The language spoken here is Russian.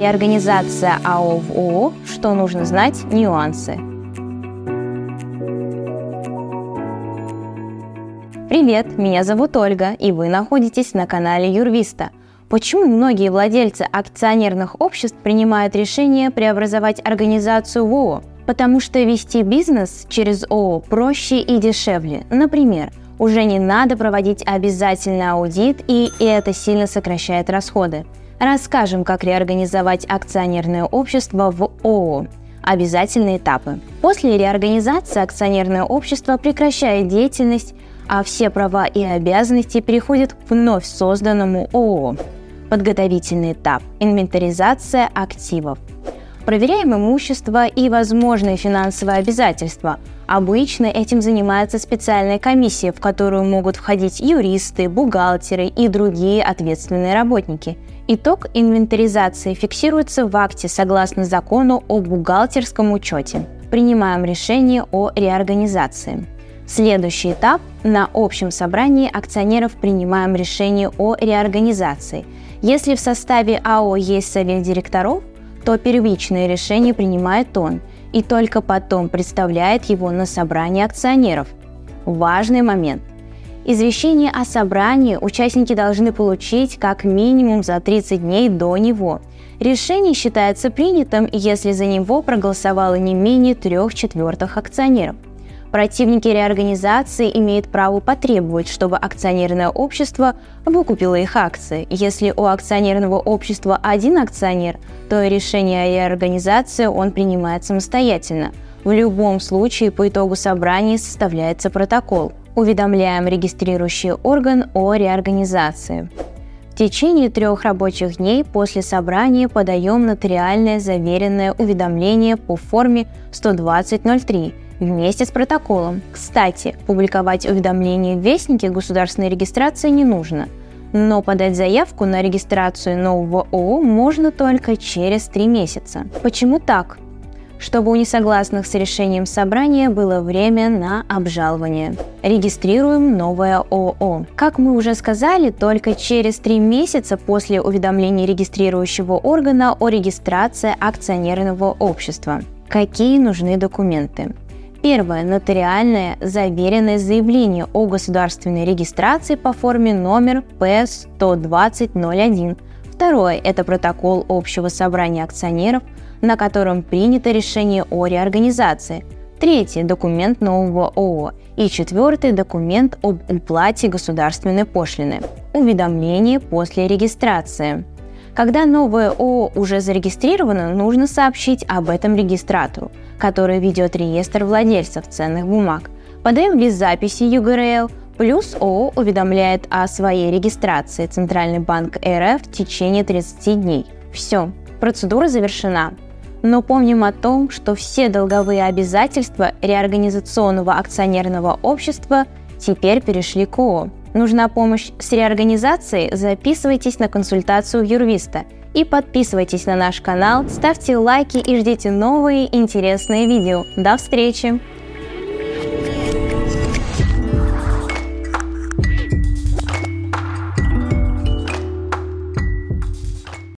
И организация АО в ООО, что нужно знать, нюансы. Привет, меня зовут Ольга, и вы находитесь на канале Юрвиста. Почему многие владельцы акционерных обществ принимают решение преобразовать организацию в ООО? Потому что вести бизнес через ООО проще и дешевле. Например, уже не надо проводить обязательный аудит, и это сильно сокращает расходы. Расскажем, как реорганизовать акционерное общество в ООО. Обязательные этапы. После реорганизации акционерное общество прекращает деятельность, а все права и обязанности переходят к вновь созданному ООО. Подготовительный этап. Инвентаризация активов. Проверяем имущество и возможные финансовые обязательства. Обычно этим занимается специальная комиссия, в которую могут входить юристы, бухгалтеры и другие ответственные работники. Итог инвентаризации фиксируется в акте согласно закону о бухгалтерском учете. Принимаем решение о реорганизации. Следующий этап – на общем собрании акционеров принимаем решение о реорганизации. Если в составе АО есть совет директоров, то первичное решение принимает он и только потом представляет его на собрании акционеров. Важный момент. Извещение о собрании участники должны получить как минимум за 30 дней до него. Решение считается принятым, если за него проголосовало не менее трех четвертых акционеров – Противники реорганизации имеют право потребовать, чтобы акционерное общество выкупило их акции. Если у акционерного общества один акционер, то решение о реорганизации он принимает самостоятельно. В любом случае по итогу собрания составляется протокол. Уведомляем регистрирующий орган о реорганизации. В течение трех рабочих дней после собрания подаем нотариальное заверенное уведомление по форме 120.03 вместе с протоколом. Кстати, публиковать уведомления в Вестнике государственной регистрации не нужно, но подать заявку на регистрацию нового ООО можно только через три месяца. Почему так? Чтобы у несогласных с решением собрания было время на обжалование. Регистрируем новое ООО. Как мы уже сказали, только через три месяца после уведомления регистрирующего органа о регистрации акционерного общества. Какие нужны документы? Первое – нотариальное заверенное заявление о государственной регистрации по форме номер П-12001. Второе – это протокол общего собрания акционеров, на котором принято решение о реорганизации. Третье – документ нового ООО. И четвертый – документ об уплате государственной пошлины. Уведомление после регистрации. Когда новое ООО уже зарегистрировано, нужно сообщить об этом регистратору, который ведет реестр владельцев ценных бумаг. Подаем лист записи ЮГРЛ, плюс ООО уведомляет о своей регистрации Центральный банк РФ в течение 30 дней. Все, процедура завершена. Но помним о том, что все долговые обязательства реорганизационного акционерного общества теперь перешли к ООО. Нужна помощь с реорганизацией? Записывайтесь на консультацию юрвиста и подписывайтесь на наш канал, ставьте лайки и ждите новые интересные видео. До встречи!